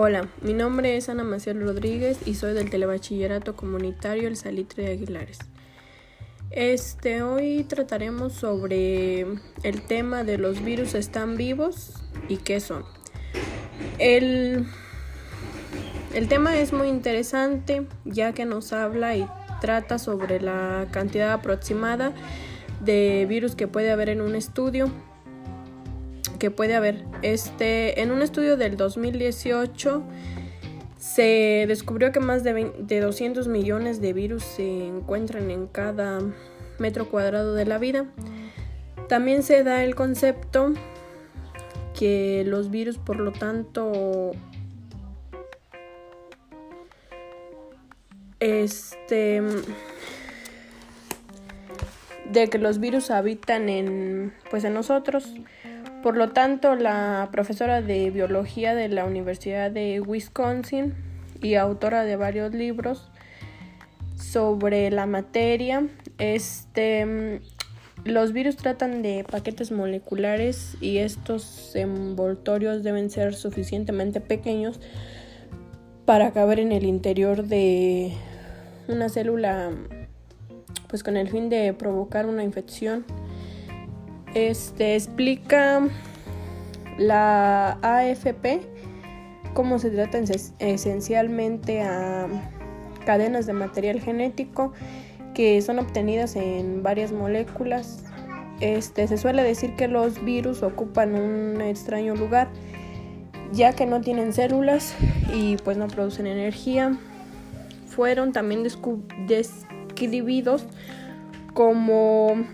Hola, mi nombre es Ana Maciel Rodríguez y soy del Telebachillerato Comunitario El Salitre de Aguilares. Este, hoy trataremos sobre el tema de los virus están vivos y qué son. El, el tema es muy interesante ya que nos habla y trata sobre la cantidad aproximada de virus que puede haber en un estudio que puede haber. Este, en un estudio del 2018 se descubrió que más de, de 200 millones de virus se encuentran en cada metro cuadrado de la vida. También se da el concepto que los virus, por lo tanto, este de que los virus habitan en pues en nosotros por lo tanto, la profesora de biología de la Universidad de Wisconsin y autora de varios libros sobre la materia, este, los virus tratan de paquetes moleculares y estos envoltorios deben ser suficientemente pequeños para caber en el interior de una célula pues con el fin de provocar una infección este explica la AFP cómo se trata esencialmente a cadenas de material genético que son obtenidas en varias moléculas. Este, se suele decir que los virus ocupan un extraño lugar ya que no tienen células y pues no producen energía. Fueron también describidos como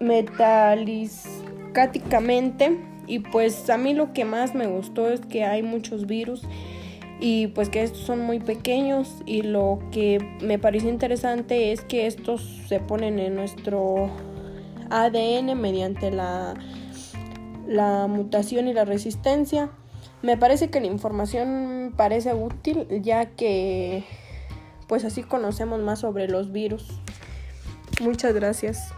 metaliscáticamente y pues a mí lo que más me gustó es que hay muchos virus y pues que estos son muy pequeños y lo que me pareció interesante es que estos se ponen en nuestro ADN mediante la, la mutación y la resistencia. Me parece que la información parece útil ya que pues así conocemos más sobre los virus. Muchas gracias.